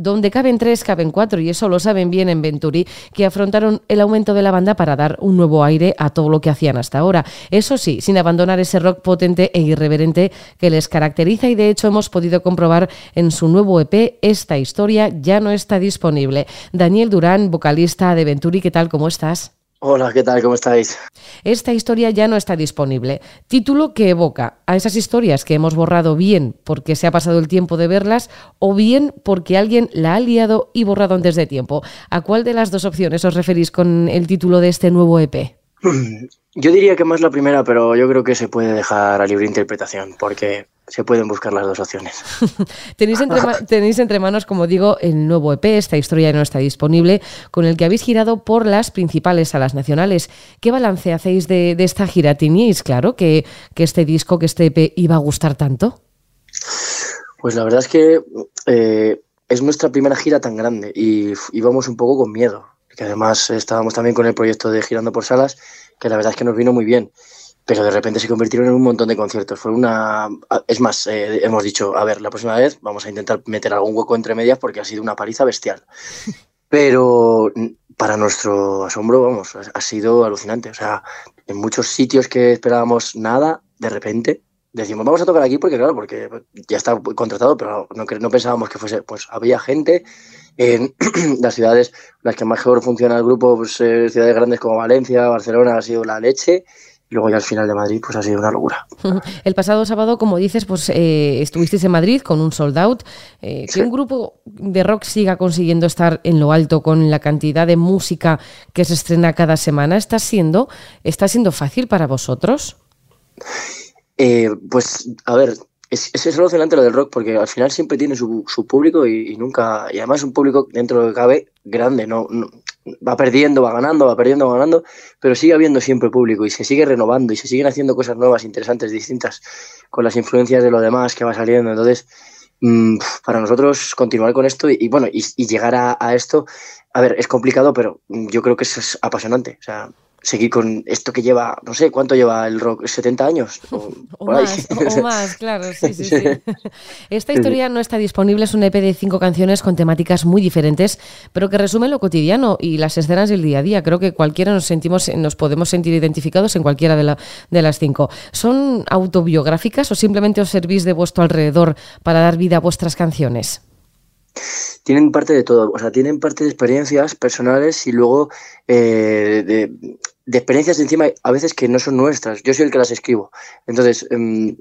Donde caben tres, caben cuatro, y eso lo saben bien en Venturi, que afrontaron el aumento de la banda para dar un nuevo aire a todo lo que hacían hasta ahora. Eso sí, sin abandonar ese rock potente e irreverente que les caracteriza y de hecho hemos podido comprobar en su nuevo EP, esta historia ya no está disponible. Daniel Durán, vocalista de Venturi, ¿qué tal? ¿Cómo estás? Hola, ¿qué tal? ¿Cómo estáis? Esta historia ya no está disponible. Título que evoca a esas historias que hemos borrado bien porque se ha pasado el tiempo de verlas o bien porque alguien la ha liado y borrado antes de tiempo. ¿A cuál de las dos opciones os referís con el título de este nuevo EP? Yo diría que más la primera, pero yo creo que se puede dejar a libre interpretación porque se pueden buscar las dos opciones. tenéis, entre, tenéis entre manos, como digo, el nuevo EP, esta historia no está disponible, con el que habéis girado por las principales salas nacionales. ¿Qué balance hacéis de, esta gira? ¿Teníais claro que, este disco, que este EP iba a gustar tanto? Pues la verdad es que eh, es nuestra primera gira tan grande y íbamos un poco con miedo, que además estábamos también con el proyecto de Girando por Salas, que la verdad es que nos vino muy bien pero de repente se convirtieron en un montón de conciertos. Fue una. Es más, eh, hemos dicho, a ver, la próxima vez vamos a intentar meter algún hueco entre medias porque ha sido una paliza bestial. Pero para nuestro asombro, vamos, ha sido alucinante. O sea, en muchos sitios que esperábamos nada, de repente decimos, vamos a tocar aquí porque, claro, porque ya está contratado, pero no, no pensábamos que fuese. Pues había gente en las ciudades, las que mejor funciona el grupo, pues, eh, ciudades grandes como Valencia, Barcelona, ha sido la leche luego ya al final de Madrid pues ha sido una locura. El pasado sábado, como dices, pues eh, estuvisteis en Madrid con un sold out. Eh, que un grupo de rock siga consiguiendo estar en lo alto con la cantidad de música que se estrena cada semana, ¿está siendo, está siendo fácil para vosotros? Eh, pues, a ver, es, es alucinante lo del rock porque al final siempre tiene su, público y, nunca, y además un público dentro de cabe grande, no, no va perdiendo, va ganando, va perdiendo, va ganando, pero sigue habiendo siempre público y se sigue renovando y se siguen haciendo cosas nuevas, interesantes, distintas, con las influencias de lo demás que va saliendo. Entonces, mm, para nosotros continuar con esto y, bueno, y, llegar a, a, esto, a ver, es complicado, pero yo creo que es apasionante. O sea, seguir con esto que lleva, no sé, ¿cuánto lleva el rock? ¿70 años? O, más, claro, sí, sí, sí. Esta historia no está disponible, es un EP de cinco canciones con temáticas muy diferentes, pero que resumen lo cotidiano y las escenas del día a día. Creo que cualquiera nos sentimos, nos podemos sentir identificados en cualquiera de, de las cinco. ¿Son autobiográficas o simplemente os servís de vuestro alrededor para dar vida a vuestras canciones? Tienen parte de todo, o sea, tienen parte de experiencias personales y luego eh, de, experiencias encima a veces que no son nuestras. Yo soy el que las escribo. Entonces, em,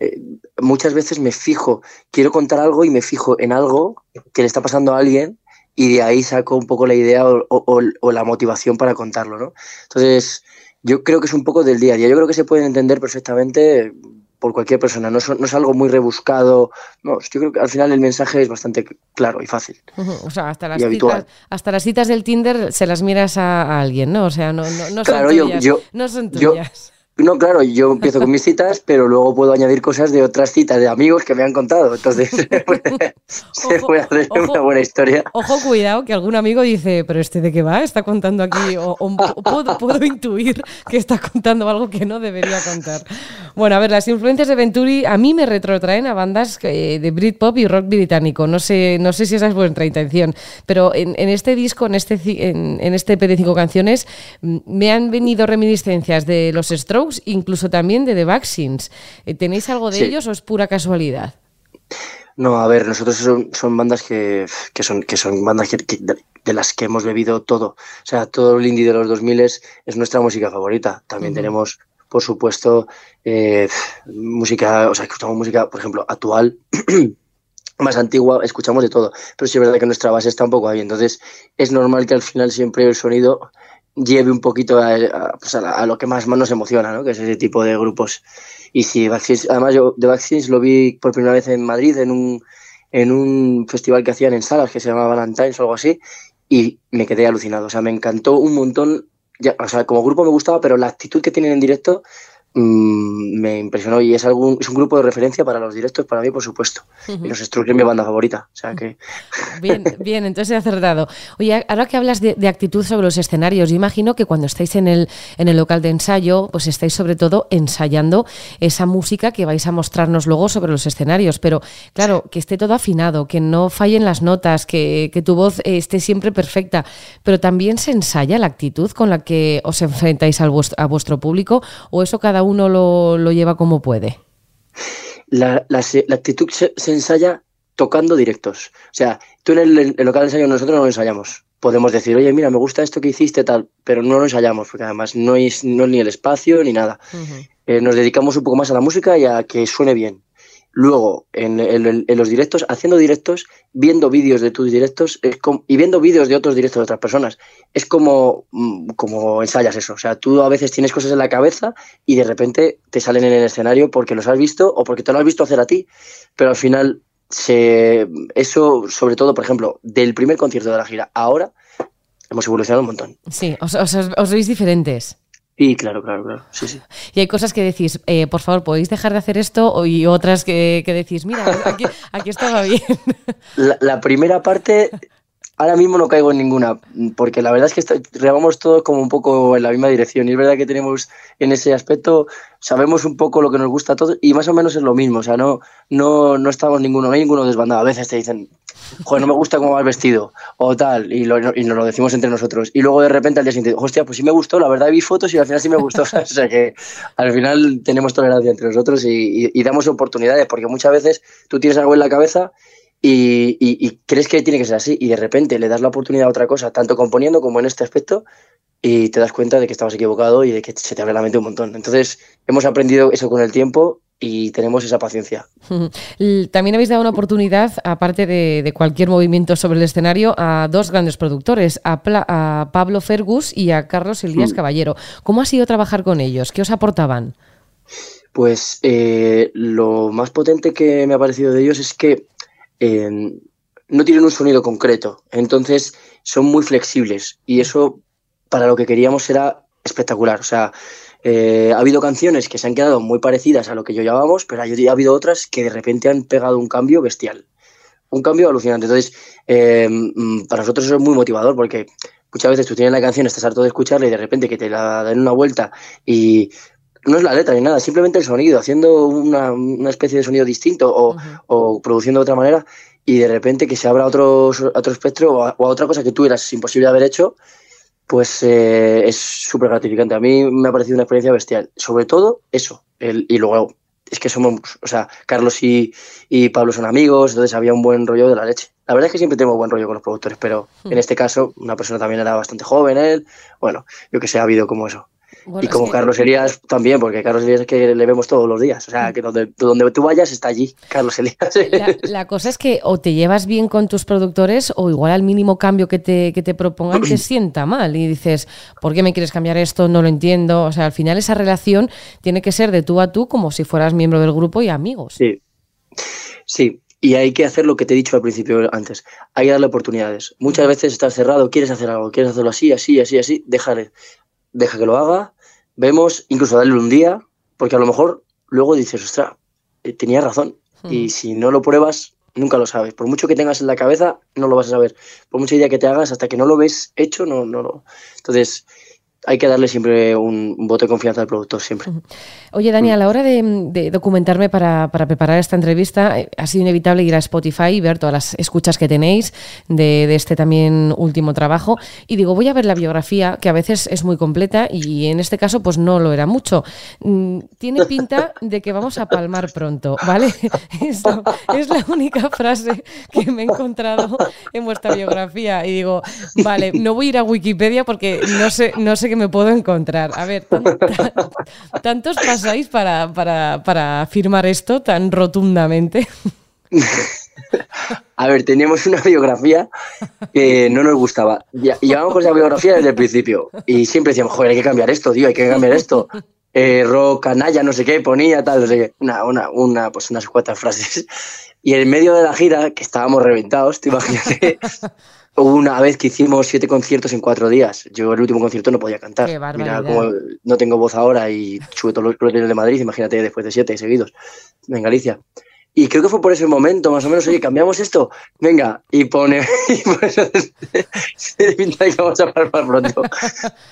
eh, muchas veces me fijo, quiero contar algo y me fijo en algo que le está pasando a alguien y de ahí saco un poco la idea o, o la motivación para contarlo, ¿no? Entonces, yo creo que es un poco del día a día. Yo creo que se pueden entender perfectamente por cualquier persona, no es, algo muy rebuscado. No, yo creo que al final el mensaje es bastante claro y fácil. O sea, hasta las, citas, hasta las citas del Tinder se las miras a, alguien, ¿no? O sea, no, no, son tuyas. no son tuyas. No, claro, yo empiezo con mis citas, pero luego puedo añadir cosas de otras citas de amigos que me han contado. Entonces se puede, hacer una buena historia. Ojo, cuidado, que algún amigo dice, pero este de qué va, está contando aquí, o, puedo, intuir que está contando algo que no debería contar. Bueno, a ver, las influencias de Venturi a mí me retrotraen a bandas eh, de Britpop y rock británico. No sé, no sé si esa es vuestra intención, pero en, este disco, en este, en, en este EP de cinco canciones, me han venido reminiscencias de los Strokes incluso también de The Vaccines. Eh, ¿Tenéis algo de ellos o es pura casualidad? No, a ver, nosotros son, bandas que, son, que son bandas de, las que hemos bebido todo. O sea, todo el indie de los 2000 es, es nuestra música favorita. También tenemos, por supuesto, eh, música, o sea, escuchamos música, por ejemplo, actual. más antigua, escuchamos de todo, pero sí es verdad que nuestra base está un poco ahí, entonces es normal que al final siempre el sonido lleve un poquito pues a, lo que más, nos emociona, ¿no? que es ese tipo de grupos. Y si además yo de Vaccines lo vi por primera vez en Madrid en un, en un festival que hacían en salas que se llamaba Valentine's o algo así, y me quedé alucinado. O sea, me encantó un montón. Ya, o sea, como grupo me gustaba, pero la actitud que tienen en directo mm, me impresionó y es, algún, es un grupo de referencia para los directos, para mí, por supuesto. Y los Strokes es mi banda favorita. O sea que... Bien, bien, entonces he acertado. Oye, ahora que hablas de, actitud sobre los escenarios, yo imagino que cuando estáis en el, en el local de ensayo, pues estáis sobre todo ensayando esa música que vais a mostrarnos luego sobre los escenarios. Pero claro, que esté todo afinado, que no fallen las notas, que, que tu voz esté siempre perfecta. Pero también se ensaya la actitud con la que os enfrentáis al a vuestro público o eso cada uno lo, lleva como puede? La, actitud se, ensaya tocando directos. O sea, tú en el, local de ensayo nosotros no lo ensayamos. Podemos decir, oye, mira, me gusta esto que hiciste, tal, pero no lo ensayamos, porque además no es, no ni el espacio ni nada. Eh, nos dedicamos un poco más a la música y a que suene bien. Luego, en, los directos, haciendo directos, viendo vídeos de tus directos y viendo vídeos de otros directos de otras personas, es como, mm, como ensayas eso. O sea, tú a veces tienes cosas en la cabeza y de repente te salen en el escenario porque los has visto o porque te lo has visto hacer a ti. Pero al final, se, eso, sobre todo, por ejemplo, del primer concierto de la gira, ahora hemos evolucionado un montón. Sí, os veis diferentes. Sí, claro, claro, claro. Sí, sí. Y hay cosas que decís, eh, por favor, podéis dejar de hacer esto, y otras que, decís, mira, aquí, aquí estaba bien. La, primera parte, ahora mismo no caigo en ninguna, porque la verdad es que remamos todos como un poco en la misma dirección. Y es verdad que tenemos en ese aspecto, sabemos un poco lo que nos gusta a todos, y más o menos es lo mismo. O sea, no, no, no estamos ninguno, no hay ninguno desbandado. A veces te dicen, joder, no me gusta cómo vas vestido, o tal, y, nos lo decimos entre nosotros. Y luego de repente al día siguiente, hostia, pues sí me gustó, la verdad vi fotos y al final sí me gustó. o sea que al final tenemos tolerancia entre nosotros y, damos oportunidades, porque muchas veces tú tienes algo en la cabeza y, crees que tiene que ser así, y de repente le das la oportunidad a otra cosa, tanto componiendo como en este aspecto, y te das cuenta de que estabas equivocado y de que se te abre la mente un montón. Entonces, hemos aprendido eso con el tiempo y tenemos esa paciencia. También habéis dado una oportunidad, aparte de, cualquier movimiento sobre el escenario, a dos grandes productores, a, Pablo Fergus y a Carlos Elías mm. Caballero. ¿Cómo ha sido trabajar con ellos? ¿Qué os aportaban? Pues eh, lo más potente que me ha parecido de ellos es que eh, no tienen un sonido concreto, entonces son muy flexibles y eso para lo que queríamos era espectacular. O sea, eh, ha habido canciones que se han quedado muy parecidas a lo que yo llamamos, pero ha habido otras que de repente han pegado un cambio bestial. Un cambio alucinante. Entonces, eh, mm, para nosotros eso es muy motivador porque muchas veces tú tienes la canción, estás harto de escucharla y de repente que te la den una vuelta y no es la letra ni nada, simplemente el sonido, haciendo una, especie de sonido distinto o, produciendo de otra manera y de repente que se abra otro, otro espectro o a, o a otra cosa que tú eras imposible de haber hecho pues eh, es súper gratificante. A mí me ha parecido una experiencia bestial. Sobre todo eso. El, y luego, es que somos, o sea, Carlos y, Pablo son amigos, entonces había un buen rollo de la leche. La verdad es que siempre tengo buen rollo con los productores, pero hmm. en este caso, una persona también era bastante joven, él. Bueno, yo que sé, ha habido como eso y como Carlos Elías también, porque Carlos Elías es que le vemos todos los días. O sea, que donde, donde tú vayas está allí, Carlos Elías. La, cosa es que o te llevas bien con tus productores o igual al mínimo cambio que te, que te propongan te sienta mal y dices, ¿por qué me quieres cambiar esto? No lo entiendo. O sea, al final esa relación tiene que ser de tú a tú como si fueras miembro del grupo y amigos. Sí. Sí, y hay que hacer lo que te he dicho al principio antes. Hay que darle oportunidades. Muchas veces estás cerrado, quieres hacer algo, quieres hacerlo así, así, así, así, déjale deja que lo haga, vemos, incluso darle un día, porque a lo mejor luego dices, ostras, eh, tenía razón. Y hmm. si no lo pruebas, nunca lo sabes. Por mucho que tengas en la cabeza, no lo vas a saber. Por mucha idea que te hagas, hasta que no lo ves hecho, no, no lo. Entonces, hay que darle siempre un, voto de confianza al productor, siempre. Oye, Dani, a la hora de, documentarme para, preparar esta entrevista, eh, ha sido inevitable ir a Spotify y ver todas las escuchas que tenéis de, este también último trabajo. Y digo, voy a ver la biografía, que a veces es muy completa y en este caso pues no lo era mucho. Mm, tiene pinta de que vamos a palmar pronto, ¿vale? Eso es la única frase que me he encontrado en vuestra biografía. Y digo, vale, no voy a ir a Wikipedia porque no sé, no sé que me puedo encontrar. A ver, ¿tantos pasáis para, para, firmar esto tan rotundamente? A ver, teníamos una biografía que no nos gustaba. Llevábamos con esa biografía desde el principio y siempre decíamos, joder, hay que cambiar esto, tío, hay que cambiar esto. eh, rock canalla, no sé qué, ponía tal, no sé qué, una, una, una, pues unas cuantas frases. Y en medio de la gira, que estábamos reventados, te imagínate, una vez que hicimos siete conciertos en cuatro días. Yo el último concierto no podía cantar. Qué Mira, como no tengo voz ahora y sube todos los problemas de Madrid, imagínate después de siete seguidos en Galicia. Y creo que fue por ese momento, más o menos, oye, cambiamos esto, venga, y pone, y por eso se pinta que vamos a parar pronto.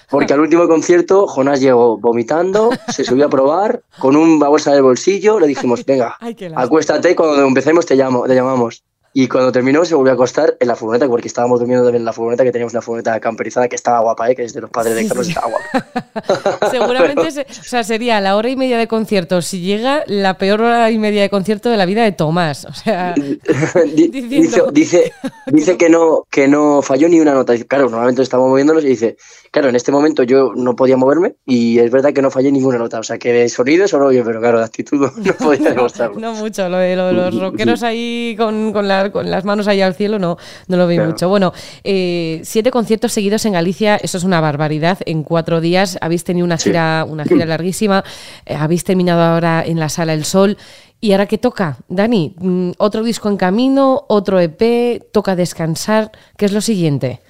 Porque al último concierto, Jonás llegó vomitando, se subió a probar, con una bolsa de bolsillo, le dijimos, venga, acuéstate, cuando empecemos te llamo, te llamamos. Y cuando terminó se volvió a acostar en la furgoneta, porque estábamos durmiendo también en la furgoneta, que teníamos una furgoneta camperizada que estaba guapa, ¿eh? que es de los padres de Carlos, estaba guapa. Seguramente se- o sea, sería la hora y media de concierto. Si llega, la peor hora y media de concierto de la vida de Tomás. O sea, Diciendo- dice, dice, dice que no, que no falló ni una nota. Claro, normalmente estamos moviéndonos y dice, claro, en este momento yo no podía moverme y es verdad que no fallé ninguna nota. O sea, que de sonido solo yo, pero claro, de actitud no, no podía demostrarlo. no mucho. Lo de, lo de los rockeros ahí con, con la- con las manos ahí al cielo no, no lo vi Claro. mucho. Bueno, eh, siete conciertos seguidos en Galicia, eso es una barbaridad. En cuatro días habéis tenido una Sí. gira, una gira larguísima. eh, habéis terminado ahora en la Sala El Sol. ¿Y ahora qué toca, Dani? Mm, ¿Otro disco en camino? ¿Otro EP? ¿Toca descansar? ¿Qué es lo siguiente?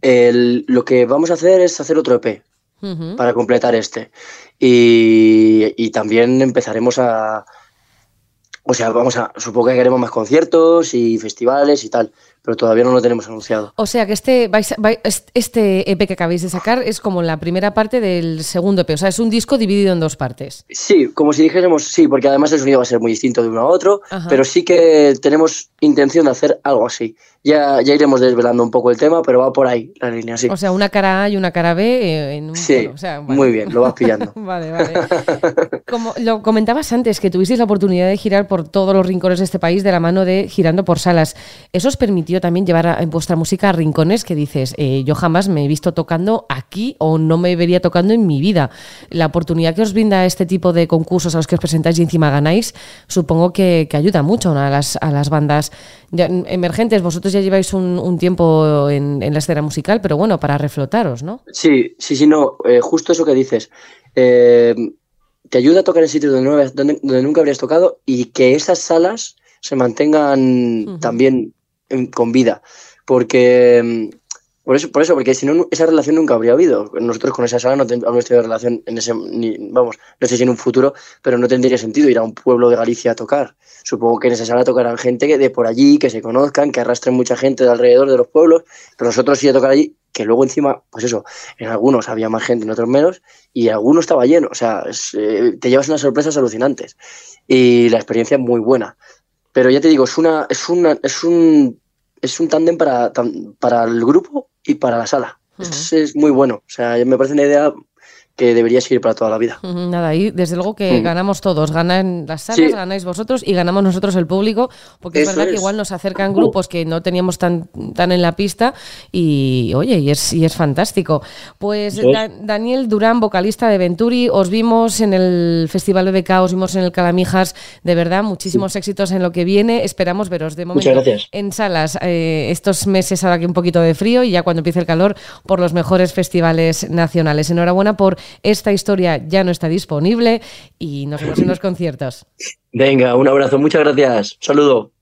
El- lo que vamos a hacer es hacer otro EP para completar este. Y, y también empezaremos a... O sea, vamos a... Supongo que queremos más conciertos y festivales y tal, pero todavía no lo tenemos anunciado. O sea que este, este EP que acabáis de sacar es como la primera parte del segundo EP. O sea, es un disco dividido en dos partes. Sí, como si dijésemos sí, porque además el sonido va a ser muy distinto de uno a otro, Ajá. pero sí que tenemos intención de hacer algo así. Ya, ya iremos desvelando un poco el tema, pero va por ahí la línea, sí. O sea, una cara A y una cara B eh, en un Sí, bueno, o sea, vale. muy bien, lo vas pillando. Vale, vale. Como lo comentabas antes, que tuvisteis la oportunidad de girar por todos los rincones de este país de la mano de Girando por Salas. ¿Eso os permitió también llevar a- en vuestra música a rincones que dices, eh, yo jamás me he visto tocando aquí o no me vería tocando en mi vida? La oportunidad que os brinda este tipo de concursos a los que os presentáis y encima ganáis, supongo que, que ayuda mucho ¿no? a, las, a las bandas emergentes. Vosotros ya lleváis un, un tiempo en, en la escena musical, pero bueno, para reflotaros, ¿no? Sí, sí, sí, no, eh, justo eso que dices. Eh, te ayuda a tocar en sitios donde, no habías- donde- donde nunca habrías tocado y que esas salas se mantengan también en- con vida. Porque, mm, por eso, por eso, porque si no, esa relación nunca habría habido. Nosotros con esa sala no habríamos tenido relación en ese, ni, vamos, no sé si en un futuro, pero no tendría sentido ir a un pueblo de Galicia a tocar. Supongo que en esa sala tocarán gente de por allí, que se conozcan, que arrastren mucha gente de alrededor de los pueblos, pero nosotros sí a tocar allí, que luego encima, pues eso, en algunos había más gente, en otros menos, y algunos estaba lleno. O sea, eh, te llevas unas sorpresas alucinantes. Y la experiencia es muy buena. Pero ya te digo, es una, es una, es un, es un tándem para, para el grupo y para la sala. es, es muy bueno. O sea, me parece una idea que debería seguir para toda la vida. Nada, ahí desde luego que Mm. ganamos todos, ganan las salas, Sí. ganáis vosotros y ganamos nosotros el público, porque es verdad que igual nos acercan grupos que no teníamos tan, tan en la pista y oye, y es, y es fantástico. Pues. Da- Daniel Durán, vocalista de Venturi, os vimos en el Festival BBK, os vimos en el Calamijas, de verdad, muchísimos éxitos en lo que viene, esperamos veros de momento en salas eh, estos meses ahora que un poquito de frío y ya cuando empiece el calor por los mejores festivales nacionales. Enhorabuena por esta historia, ya no está disponible y nos vemos en los conciertos. Venga, un abrazo, muchas gracias. Saludo.